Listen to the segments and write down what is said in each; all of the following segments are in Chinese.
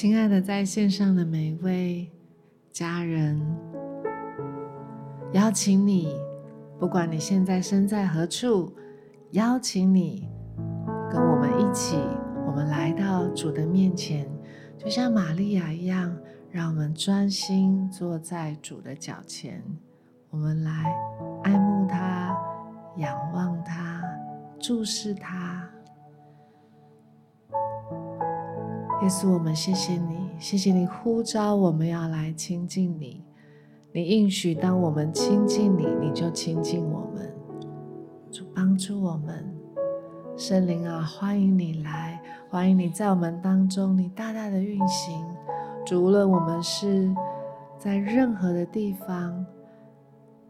亲爱的，在线上的每一位家人，邀请你，不管你现在身在何处，邀请你跟我们一起，我们来到主的面前，就像玛利亚一样，让我们专心坐在主的脚前，我们来爱慕他，仰望他，注视他。耶稣，我们谢谢你，谢谢你呼召我们要来亲近你。你应许，当我们亲近你，你就亲近我们，主帮助我们。圣灵啊，欢迎你来，欢迎你在我们当中，你大大的运行。主，无论我们是在任何的地方，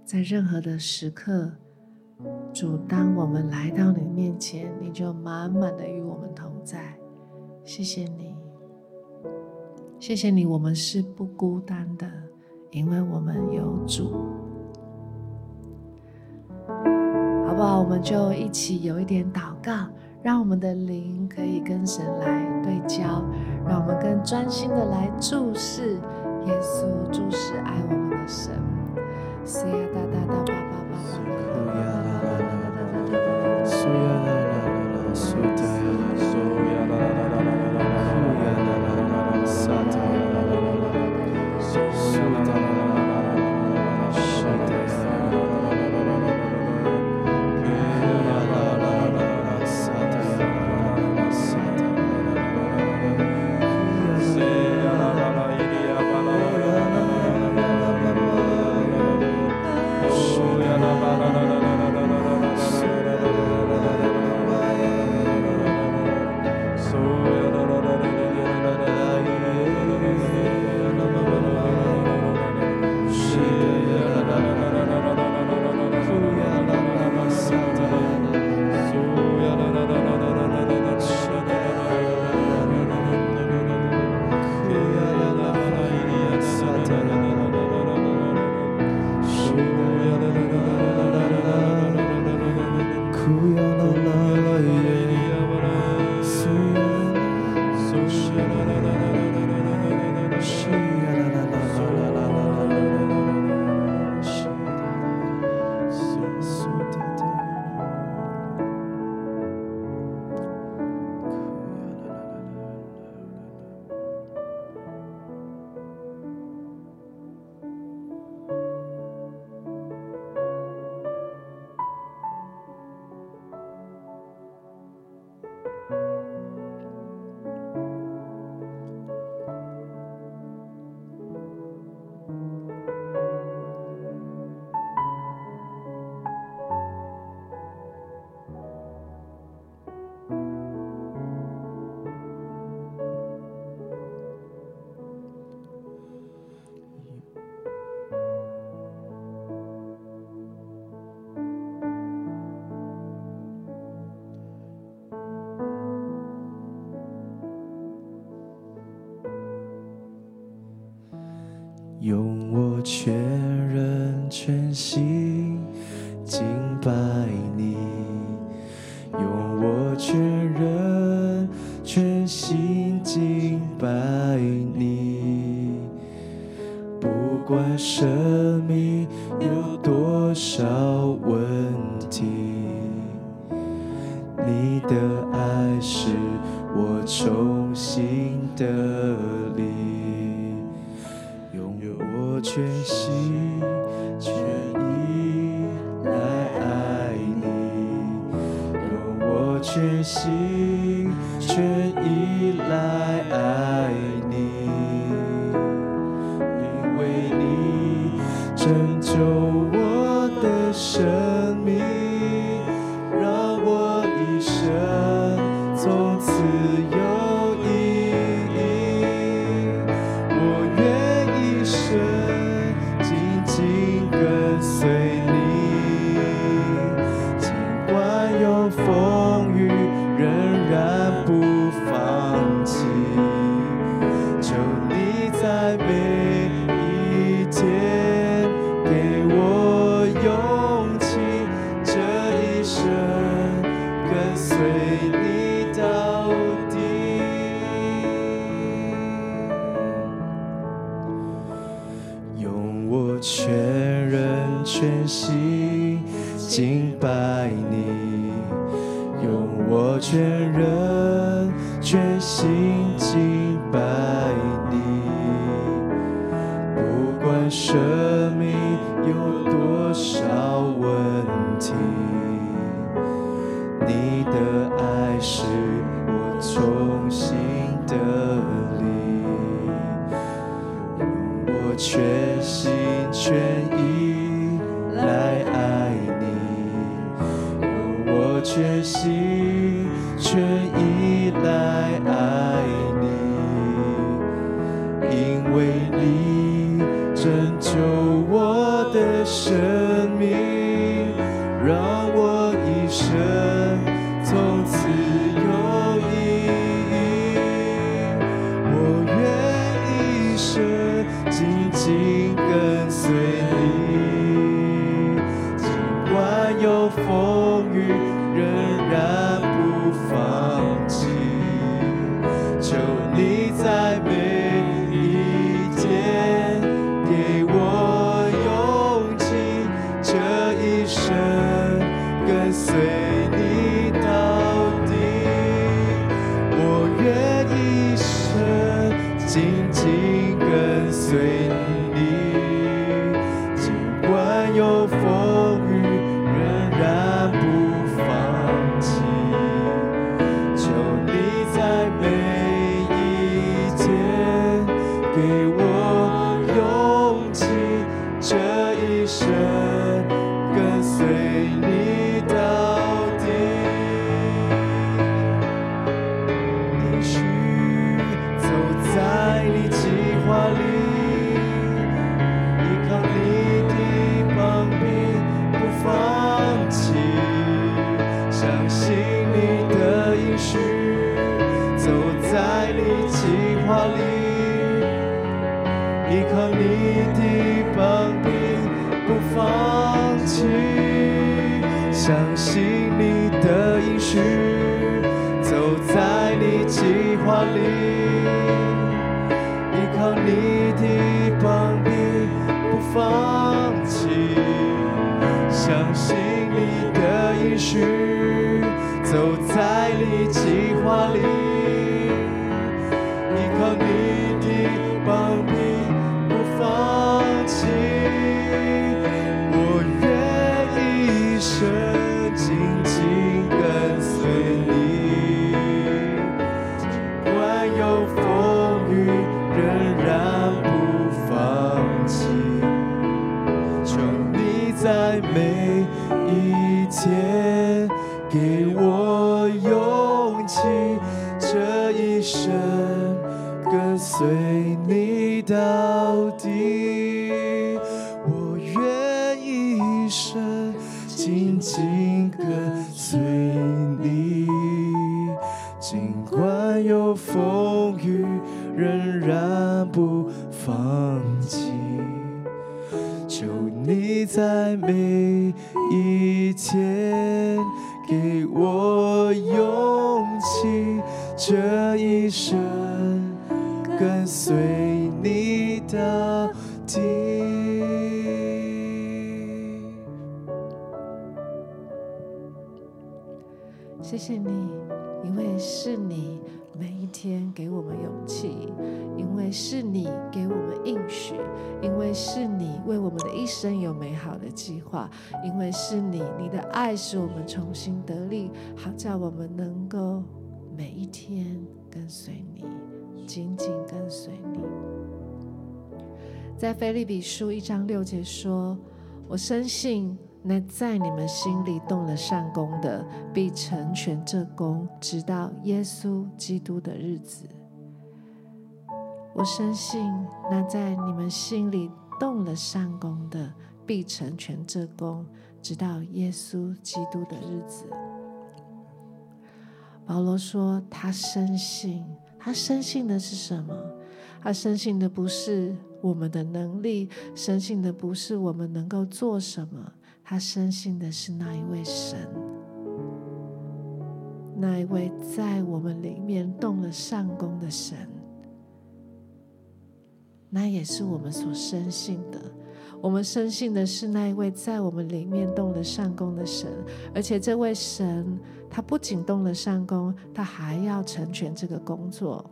在任何的时刻，主，当我们来到你面前，你就满满的与我们同在。谢谢你。谢谢你，我们是不孤单的，因为我们有主，好不好？我们就一起有一点祷告，让我们的灵可以跟神来对焦，让我们更专心的来注视耶稣，注视爱我们的神。用我全人全心敬拜拯救我的神。心敬有风雨，仍然不放弃。谢谢你，因为是你每一天给我们勇气，因为是你给我们应许，因为是你为我们的一生有美好的计划，因为是你，你的爱使我们重新得力，好叫我们能够每一天跟随你，紧紧跟随你。在腓立比书一章六节说：“我深信。”那在你们心里动了善工的，必成全这工，直到耶稣基督的日子。我深信，那在你们心里动了善工的，必成全这工，直到耶稣基督的日子。保罗说，他深信，他深信的是什么？他深信的不是我们的能力，深信的不是我们能够做什么。他深信的是那一位神，那一位在我们里面动了善工的神，那也是我们所深信的。我们深信的是那一位在我们里面动了善工的神，而且这位神他不仅动了善工，他还要成全这个工作。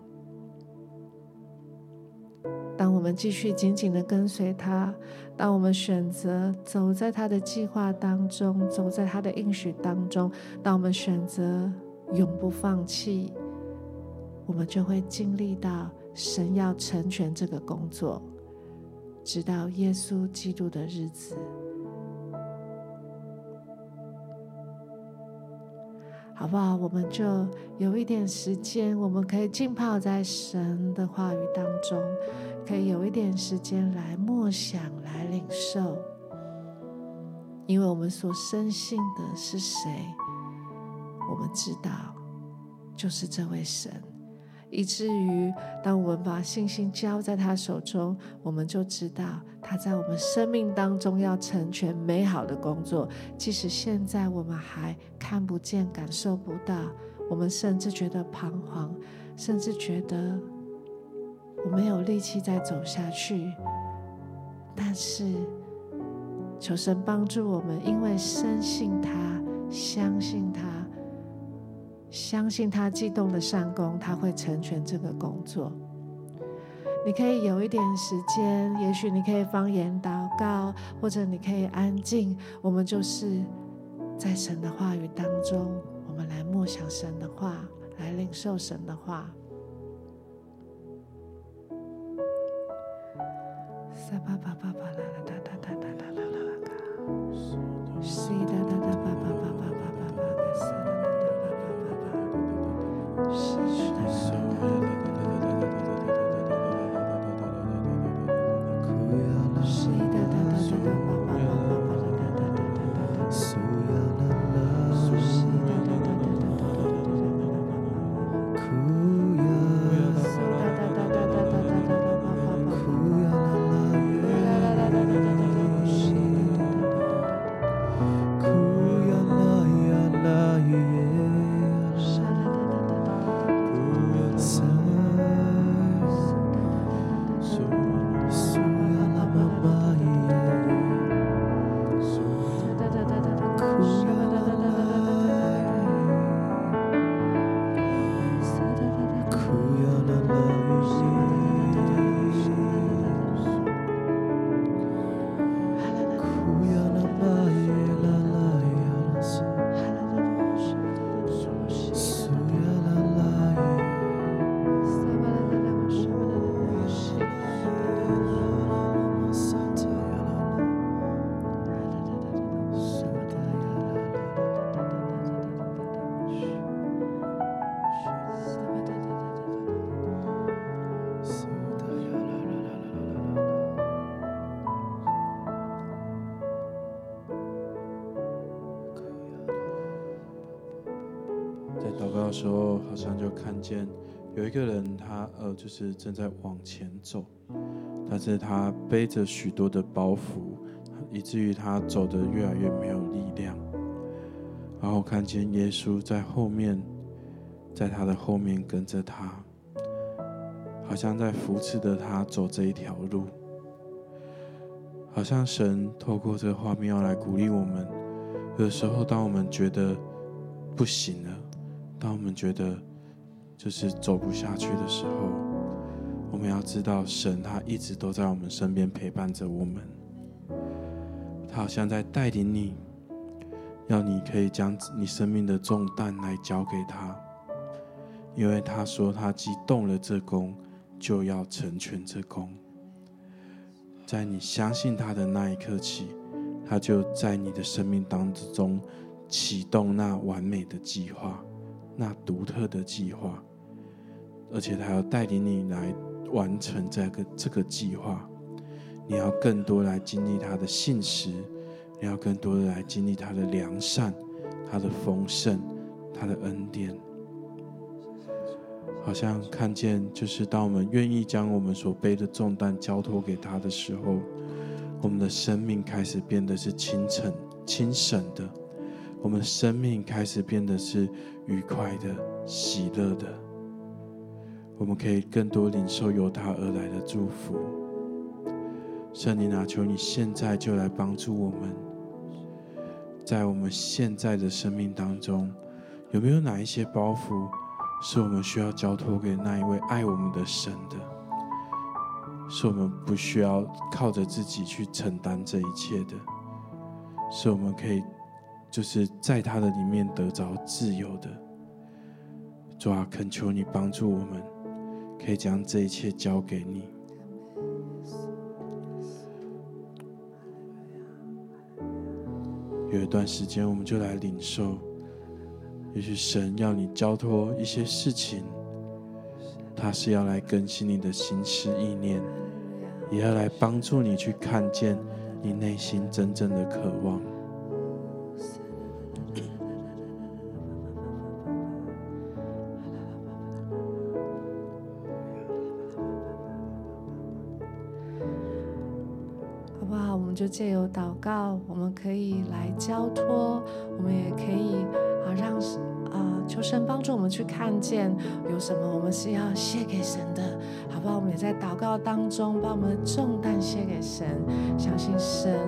当我们继续紧紧的跟随他，当我们选择走在他的计划当中，走在他的应许当中，当我们选择永不放弃，我们就会经历到神要成全这个工作。直到耶稣基督的日子，好不好？我们就有一点时间，我们可以浸泡在神的话语当中，可以有一点时间来默想、来领受，因为我们所深信的是谁，我们知道，就是这位神。以至于，当我们把信心交在他手中，我们就知道他在我们生命当中要成全美好的工作。即使现在我们还看不见、感受不到，我们甚至觉得彷徨，甚至觉得我没有力气再走下去。但是，求神帮助我们，因为深信他，相信他。相信他激动的善工，他会成全这个工作。你可以有一点时间，也许你可以方言祷告，或者你可以安静。我们就是在神的话语当中，我们来默想神的话，来领受神的话。撒巴巴巴巴啦啦哒哒哒哒哒啦啦啦嘎，西哒哒哒巴巴巴巴巴巴巴嘎 lives. 祷告的时候好像就看见有一个人，他呃就是正在往前走，但是他背着许多的包袱，以至于他走的越来越没有力量。然后看见耶稣在后面，在他的后面跟着他，好像在扶持着他走这一条路。好像神透过这个画面要来鼓励我们，有时候当我们觉得不行了。当我们觉得就是走不下去的时候，我们要知道，神他一直都在我们身边陪伴着我们。他好像在带领你，要你可以将你生命的重担来交给他，因为他说他既动了这工，就要成全这工。在你相信他的那一刻起，他就在你的生命当中启动那完美的计划。那独特的计划，而且他要带领你来完成这个这个计划。你要更多来经历他的信实，你要更多的来经历他的良善、他的丰盛、他的恩典。好像看见，就是当我们愿意将我们所背的重担交托给他的时候，我们的生命开始变得是清晨、清省的。我们生命开始变得是愉快的、喜乐的。我们可以更多领受由他而来的祝福。圣灵啊，求你现在就来帮助我们，在我们现在的生命当中，有没有哪一些包袱是我们需要交托给那一位爱我们的神的？是我们不需要靠着自己去承担这一切的，是我们可以就是在他的里面得着自由的。主啊，恳求你帮助我们，可以将这一切交给你。有一段时间，我们就来领受。也许神要你交托一些事情，他是要来更新你的心思意念，也要来帮助你去看见你内心真正的渴望。就借由祷告，我们可以来交托，我们也可以啊让啊求神帮助我们去看见有什么我们是要卸给神的，好不好？我们也在祷告当中把我们的重担卸给神，相信神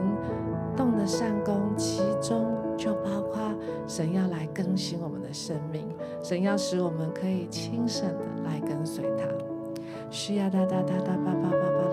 动的善工，其中就包括神要来更新我们的生命，神要使我们可以轻省的来跟随他。需要哒哒哒哒叭叭叭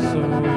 so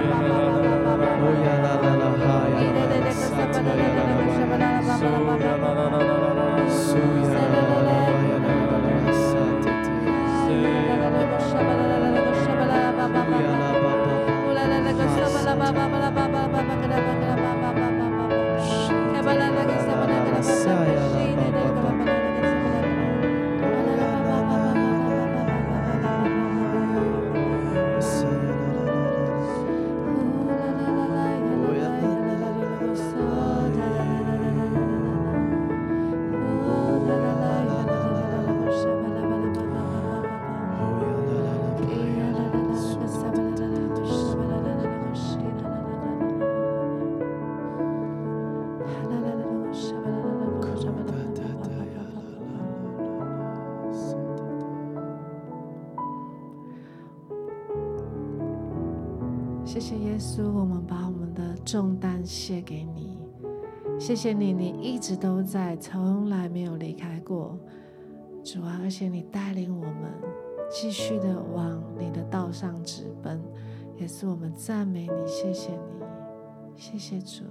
谢谢耶稣，我们把我们的重担卸给你。谢谢你，你一直都在，从来没有离开过，主啊！而且你带领我们继续的往你的道上直奔。也是我们赞美你，谢谢你，谢谢主。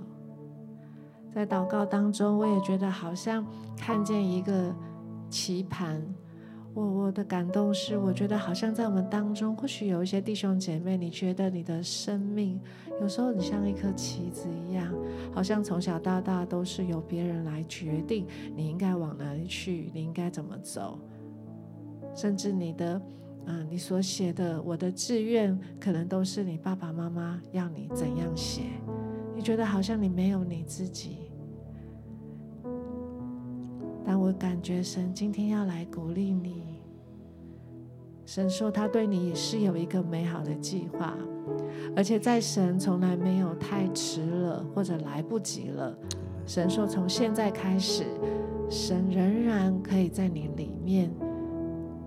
在祷告当中，我也觉得好像看见一个棋盘。我我的感动是，我觉得好像在我们当中，或许有一些弟兄姐妹，你觉得你的生命有时候你像一颗棋子一样，好像从小到大都是由别人来决定你应该往哪里去，你应该怎么走，甚至你的，嗯、你所写的我的志愿，可能都是你爸爸妈妈要你怎样写，你觉得好像你没有你自己。但我感觉神今天要来鼓励你。神说他对你也是有一个美好的计划，而且在神从来没有太迟了或者来不及了。神说从现在开始，神仍然可以在你里面，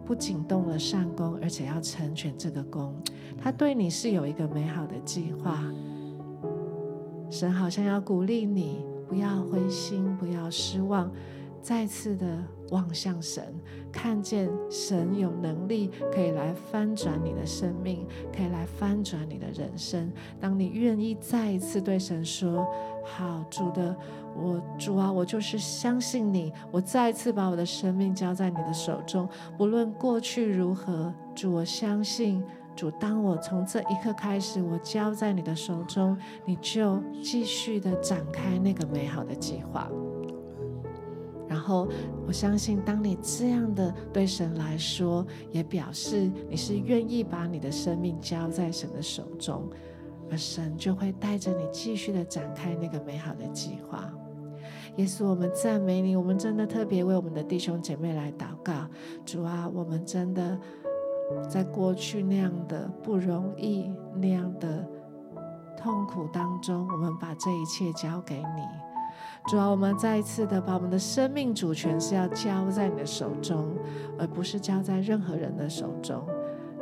不仅动了善工，而且要成全这个工。他对你是有一个美好的计划。神好像要鼓励你，不要灰心，不要失望。再次的望向神，看见神有能力可以来翻转你的生命，可以来翻转你的人生。当你愿意再一次对神说：“好，主的，我主啊，我就是相信你。”我再一次把我的生命交在你的手中，不论过去如何，主，我相信主。当我从这一刻开始，我交在你的手中，你就继续的展开那个美好的计划。然后我相信当你这样的对神来说，也表示你是愿意把你的生命交在神的手中，而神就会带着你继续的展开那个美好的计划。耶稣，我们赞美你，我们真的特别为我们的弟兄姐妹来祷告。主啊，我们真的在过去那样的不容易，那样的痛苦当中，我们把这一切交给你。主啊，我们再一次的把我们的生命主权是要交在你的手中，而不是交在任何人的手中。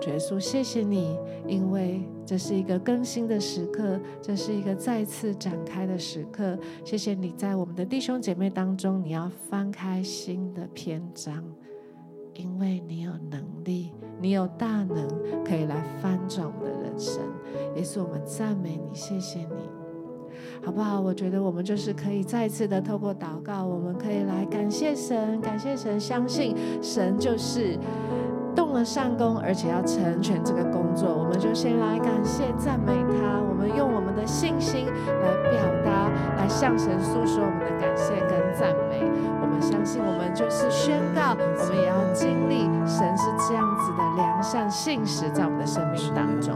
主耶稣，谢谢你，因为这是一个更新的时刻，这是一个再次展开的时刻。谢谢你在我们的弟兄姐妹当中，你要翻开新的篇章，因为你有能力，你有大能。可以来翻转我们的人生，也是我们赞美你，谢谢你。好不好？我觉得我们就是可以再次的透过祷告，我们可以来感谢神，感谢神，相信神就是动了善功，而且要成全这个工作。我们就先来感谢赞美他，我们用我们的信心来表达，来向神诉说我们的感谢跟赞美。我们相信，我们就是宣告，我们也要经历神是这样子的良善信实，在我们的生命当中。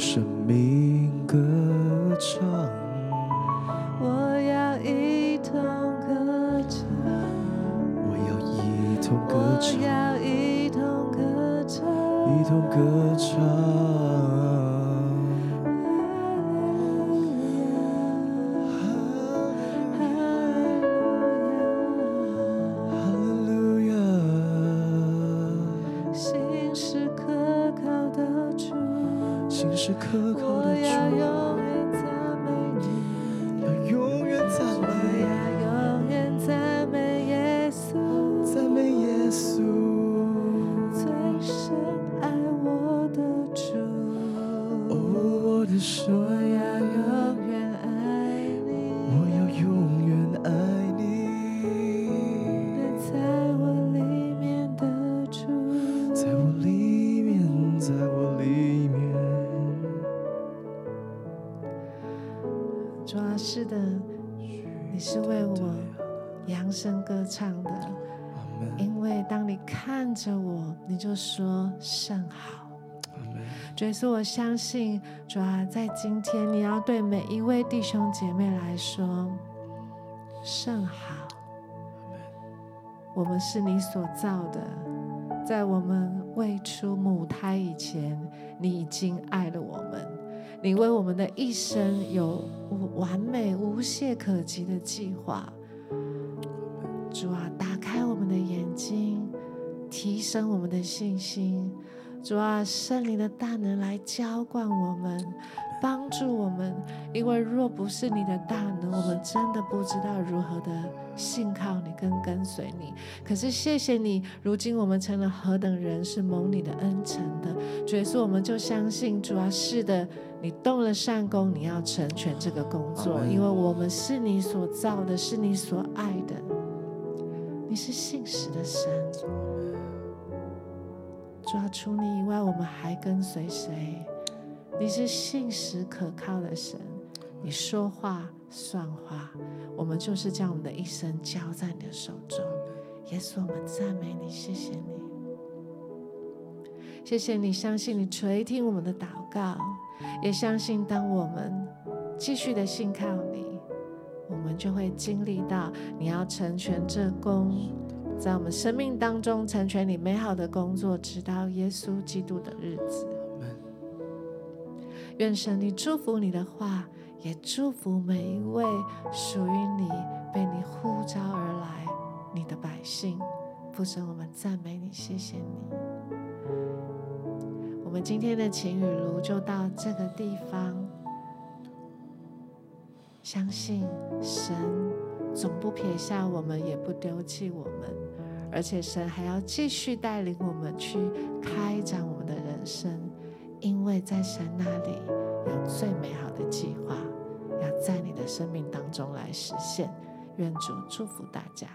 生命歌唱，我要一同歌唱，我要一同歌唱，我要一同歌唱，一同歌唱。歌唱的。因为当你看着我，你就说甚好。主耶稣，我相信主啊，在今天你要对每一位弟兄姐妹来说甚好。我们是你所造的，在我们未出母胎以前，你已经爱了我们。你为我们的一生有完美无懈可击的计划。主啊，打开我们的眼睛，提升我们的信心。主啊，圣灵的大能来浇灌我们，帮助我们。因为若不是你的大能，我们真的不知道如何的信靠你跟跟随你。可是谢谢你，如今我们成了何等人，是蒙你的恩宠的。主耶稣，我们就相信主啊，是的，你动了善功，你要成全这个工作，因为我们是你所造的，是你所爱的。你是信实的神，主啊，除你以外，我们还跟随谁？你是信实可靠的神，你说话算话，我们就是将我们的一生交在你的手中。耶稣，我们赞美你，谢谢你，谢谢你，相信你垂听我们的祷告，也相信当我们继续的信靠你，我们就会经历到你要成全这工，在我们生命当中成全你美好的工作，直到耶稣基督的日子。愿神你祝福你的话，也祝福每一位属于你、被你呼召而来你的百姓。父神，我们赞美你，谢谢你。我们今天的晴雨炉就到这个地方。相信神总不撇下我们，也不丢弃我们，而且神还要继续带领我们去开展我们的人生。因为在神那里有最美好的计划，要在你的生命当中来实现。愿主祝福大家。